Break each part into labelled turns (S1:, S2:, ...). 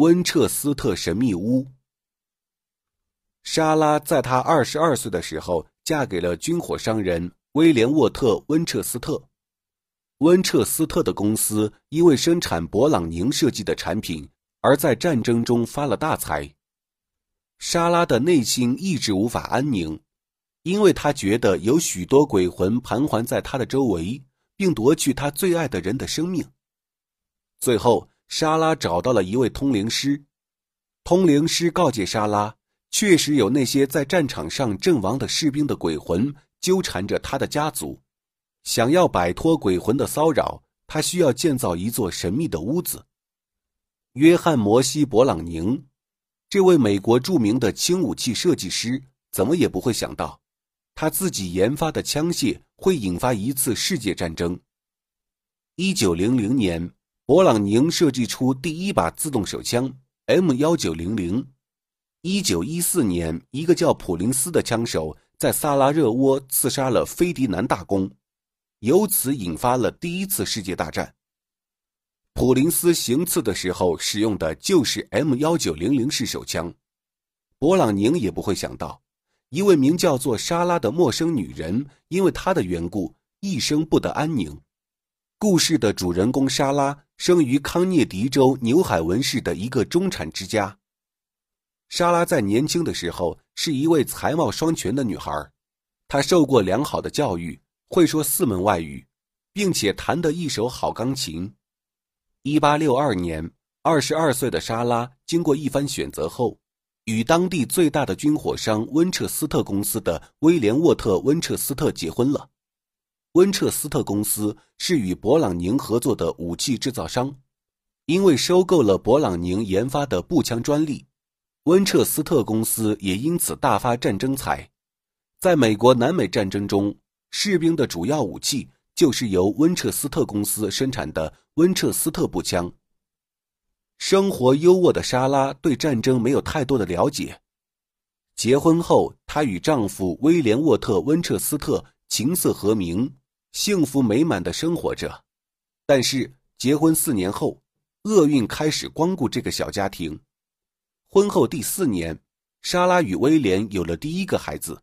S1: 温彻斯特神秘屋。莎拉在她二十二岁的时候嫁给了军火商人威廉沃特温彻斯特。温彻斯特的公司因为生产勃朗宁设计的产品而在战争中发了大财。莎拉的内心一直无法安宁，因为她觉得有许多鬼魂盘桓在她的周围，并夺去她最爱的人的生命。最后，莎拉找到了一位通灵师，通灵师告诫莎拉，确实有那些在战场上阵亡的士兵的鬼魂纠缠着他的家族，想要摆脱鬼魂的骚扰，他需要建造一座神秘的屋子。约翰·摩西·勃朗宁。这位美国著名的轻武器设计师怎么也不会想到，他自己研发的枪械会引发一次世界战争。一九零零年，勃朗宁设计出第一把自动手枪 M 幺九零零。一九一四年，一个叫普林斯的枪手在萨拉热窝刺杀了菲迪南大公，由此引发了第一次世界大战。普林斯行刺的时候使用的就是 M 幺九零零式手枪，勃朗宁也不会想到，一位名叫做莎拉的陌生女人因为他的缘故一生不得安宁。故事的主人公莎拉生于康涅狄州纽海文市的一个中产之家。莎拉在年轻的时候是一位才貌双全的女孩，她受过良好的教育，会说四门外语，并且弹得一手好钢琴。一八六二年，二十二岁的莎拉经过一番选择后，与当地最大的军火商温彻斯特公司的威廉沃特温彻斯特结婚了。温彻斯特公司是与勃朗宁合作的武器制造商，因为收购了勃朗宁研发的步枪专利，温彻斯特公司也因此大发战争财。在美国南美战争中，士兵的主要武器。就是由温彻斯特公司生产的温彻斯特步枪。生活优渥的莎拉对战争没有太多的了解。结婚后，她与丈夫威廉沃特温彻斯特琴瑟和鸣，幸福美满的生活着。但是，结婚四年后，厄运开始光顾这个小家庭。婚后第四年，莎拉与威廉有了第一个孩子，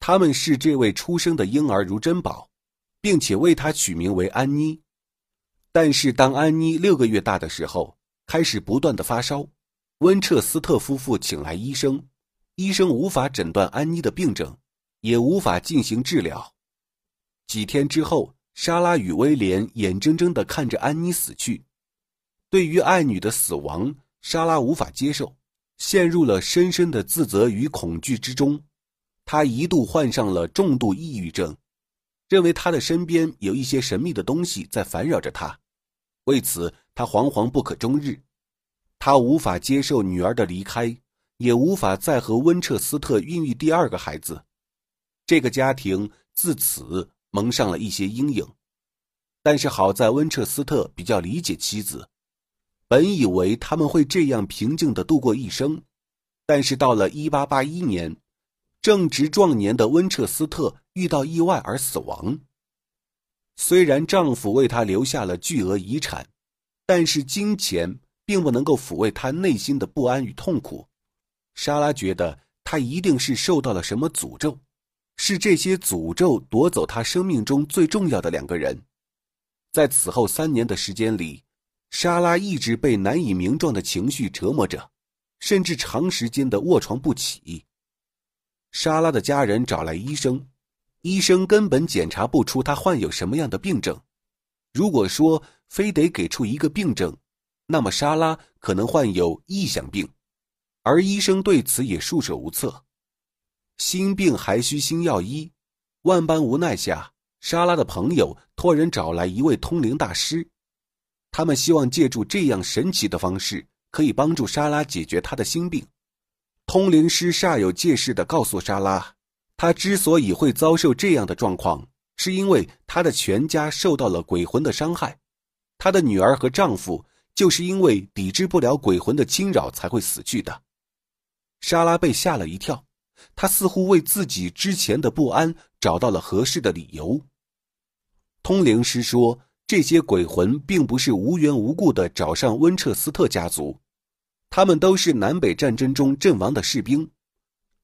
S1: 他们视这位出生的婴儿如珍宝。并且为他取名为安妮，但是当安妮六个月大的时候，开始不断的发烧。温彻斯特夫妇请来医生，医生无法诊断安妮的病症，也无法进行治疗。几天之后，莎拉与威廉眼睁睁的看着安妮死去。对于爱女的死亡，莎拉无法接受，陷入了深深的自责与恐惧之中。她一度患上了重度抑郁症。认为他的身边有一些神秘的东西在烦扰着他，为此他惶惶不可终日。他无法接受女儿的离开，也无法再和温彻斯特孕育第二个孩子。这个家庭自此蒙上了一些阴影。但是好在温彻斯特比较理解妻子，本以为他们会这样平静的度过一生，但是到了一八八一年。正值壮年的温彻斯特遇到意外而死亡。虽然丈夫为她留下了巨额遗产，但是金钱并不能够抚慰她内心的不安与痛苦。莎拉觉得她一定是受到了什么诅咒，是这些诅咒夺走他生命中最重要的两个人。在此后三年的时间里，莎拉一直被难以名状的情绪折磨着，甚至长时间的卧床不起。莎拉的家人找来医生，医生根本检查不出他患有什么样的病症。如果说非得给出一个病症，那么莎拉可能患有臆想病，而医生对此也束手无策。心病还需心药医，万般无奈下，莎拉的朋友托人找来一位通灵大师，他们希望借助这样神奇的方式，可以帮助莎拉解决她的心病。通灵师煞有介事地告诉莎拉，他之所以会遭受这样的状况，是因为他的全家受到了鬼魂的伤害，他的女儿和丈夫就是因为抵制不了鬼魂的侵扰才会死去的。莎拉被吓了一跳，他似乎为自己之前的不安找到了合适的理由。通灵师说，这些鬼魂并不是无缘无故的找上温彻斯特家族。他们都是南北战争中阵亡的士兵。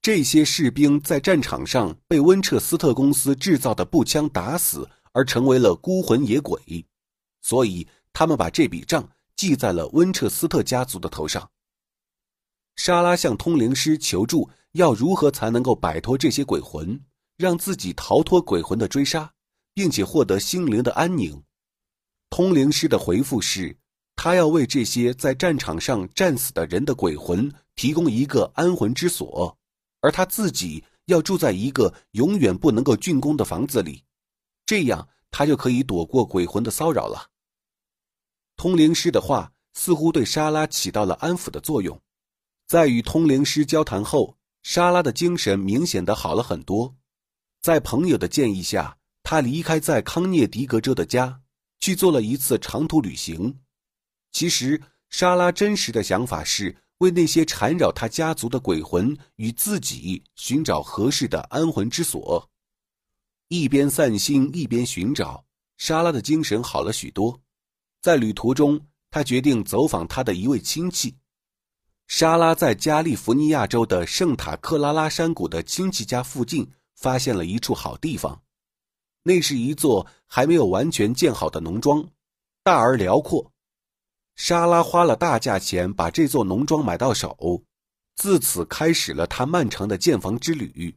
S1: 这些士兵在战场上被温彻斯特公司制造的步枪打死，而成为了孤魂野鬼，所以他们把这笔账记在了温彻斯特家族的头上。莎拉向通灵师求助，要如何才能够摆脱这些鬼魂，让自己逃脱鬼魂的追杀，并且获得心灵的安宁。通灵师的回复是，他要为这些在战场上战死的人的鬼魂提供一个安魂之所。而他自己要住在一个永远不能够竣工的房子里，这样他就可以躲过鬼魂的骚扰了。通灵师的话似乎对莎拉起到了安抚的作用，在与通灵师交谈后，莎拉的精神明显的好了很多。在朋友的建议下，他离开在康涅狄格州的家，去做了一次长途旅行。其实，莎拉真实的想法是。为那些缠绕他家族的鬼魂与自己寻找合适的安魂之所，一边散心一边寻找，莎拉的精神好了许多。在旅途中，他决定走访他的一位亲戚。莎拉在加利福尼亚州的圣塔克拉拉山谷的亲戚家附近发现了一处好地方，那是一座还没有完全建好的农庄，大而辽阔。莎拉花了大价钱把这座农庄买到手，自此开始了他漫长的建房之旅。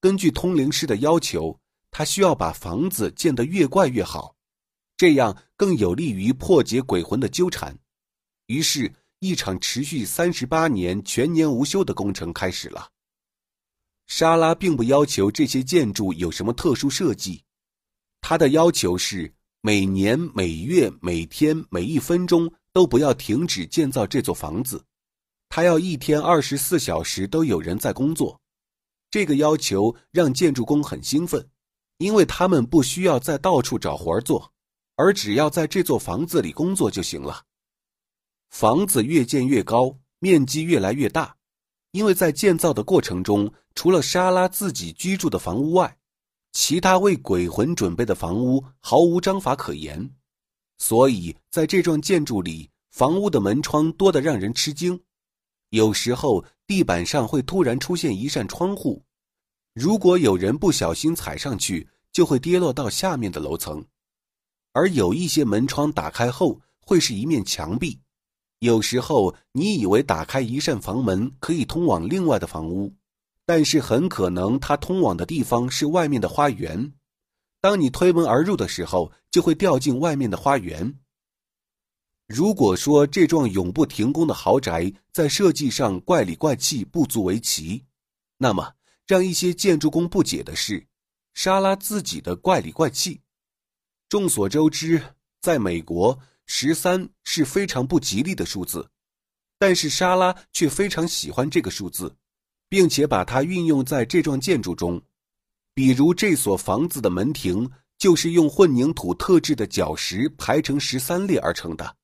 S1: 根据通灵师的要求，他需要把房子建得越怪越好，这样更有利于破解鬼魂的纠缠。于是，一场持续三十八年、全年无休的工程开始了。莎拉并不要求这些建筑有什么特殊设计，她的要求是。每年、每月、每天、每一分钟都不要停止建造这座房子，他要一天二十四小时都有人在工作。这个要求让建筑工很兴奋，因为他们不需要再到处找活做，而只要在这座房子里工作就行了。房子越建越高，面积越来越大，因为在建造的过程中，除了莎拉自己居住的房屋外。其他为鬼魂准备的房屋毫无章法可言，所以在这幢建筑里，房屋的门窗多得让人吃惊。有时候地板上会突然出现一扇窗户，如果有人不小心踩上去，就会跌落到下面的楼层。而有一些门窗打开后会是一面墙壁，有时候你以为打开一扇房门可以通往另外的房屋。但是很可能，它通往的地方是外面的花园。当你推门而入的时候，就会掉进外面的花园。如果说这幢永不停工的豪宅在设计上怪里怪气、不足为奇，那么让一些建筑工不解的是，莎拉自己的怪里怪气。众所周知，在美国，十三是非常不吉利的数字，但是莎拉却非常喜欢这个数字。并且把它运用在这幢建筑中，比如这所房子的门庭就是用混凝土特制的角石排成十三列而成的，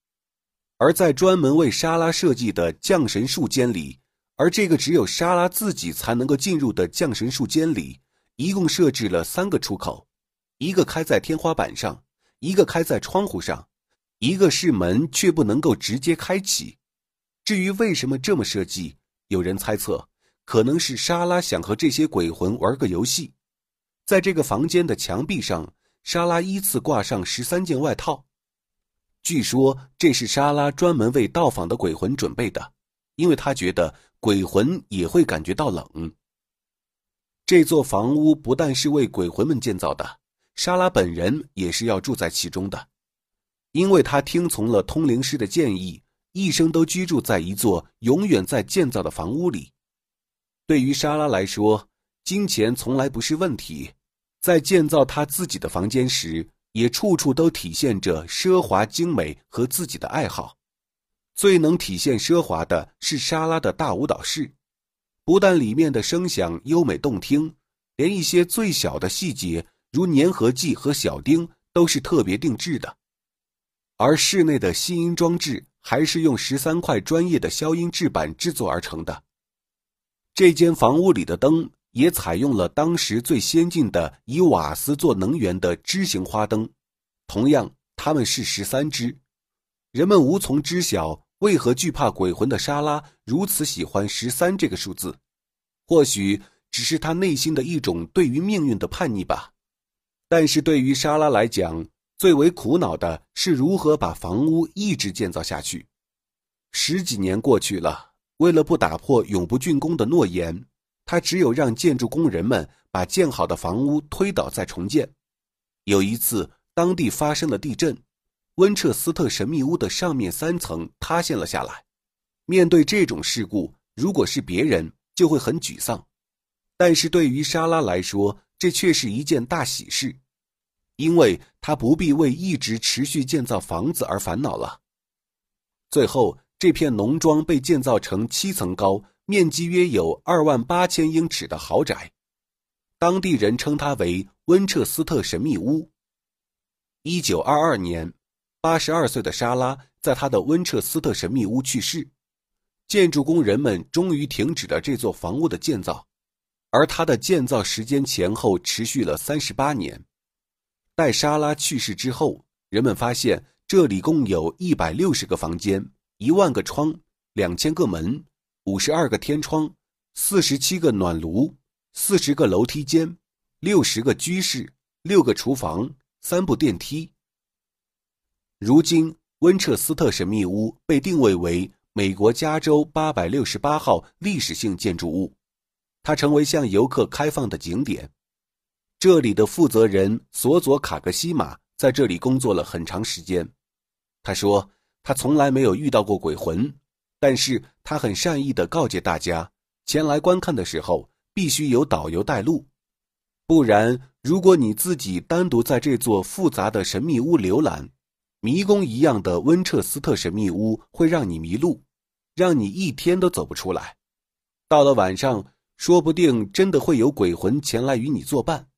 S1: 而在专门为莎拉设计的降神术间里，而这个只有莎拉自己才能够进入的降神术间里，一共设置了三个出口，一个开在天花板上，一个开在窗户上，一个是门却不能够直接开启。至于为什么这么设计，有人猜测。可能是莎拉想和这些鬼魂玩个游戏，在这个房间的墙壁上，莎拉依次挂上十三件外套。据说这是莎拉专门为到访的鬼魂准备的，因为她觉得鬼魂也会感觉到冷。这座房屋不但是为鬼魂们建造的，莎拉本人也是要住在其中的，因为他听从了通灵师的建议，一生都居住在一座永远在建造的房屋里。对于莎拉来说，金钱从来不是问题。在建造她自己的房间时，也处处都体现着奢华精美和自己的爱好。最能体现奢华的是莎拉的大舞蹈室，不但里面的声响优美动听，连一些最小的细节，如粘合剂和小钉，都是特别定制的。而室内的吸音装置，还是用十三块专业的消音制板制作而成的。这间房屋里的灯也采用了当时最先进的以瓦斯做能源的枝形花灯，同样，它们是十三支。人们无从知晓为何惧怕鬼魂的莎拉如此喜欢十三这个数字？或许只是他内心的一种对于命运的叛逆吧。但是对于莎拉来讲，最为苦恼的是如何把房屋一直建造下去。十几年过去了，为了不打破永不竣工的诺言，他只有让建筑工人们把建好的房屋推倒再重建。有一次，当地发生了地震，温彻斯特神秘屋的上面三层塌陷了下来。面对这种事故，如果是别人就会很沮丧，但是对于莎拉来说，这却是一件大喜事。因为他不必为一直持续建造房子而烦恼了。最后，这片农庄被建造成七层高、面积约有二万八千英尺的豪宅，当地人称它为温彻斯特神秘屋。一九二二年，八十二岁的莎拉在她的温彻斯特神秘屋去世，建筑工人们终于停止了这座房屋的建造，而它的建造时间前后持续了三十八年。在莎拉去世之后，人们发现这里共有一百六十个房间、一万个窗、两千个门、五十二个天窗、四十七个暖炉、四十个楼梯间、六十个居室、六个厨房、三部电梯。如今，温彻斯特神秘屋被定位为美国加州八百六十八号历史性建筑物，它成为向游客开放的景点。这里的负责人索佐卡格西马在这里工作了很长时间。他说，他从来没有遇到过鬼魂，但是他很善意的告诫大家，前来观看的时候必须有导游带路，不然如果你自己单独在这座复杂的神秘屋浏览，迷宫一样的温彻斯特神秘屋会让你迷路，让你一天都走不出来。到了晚上，说不定真的会有鬼魂前来与你作伴。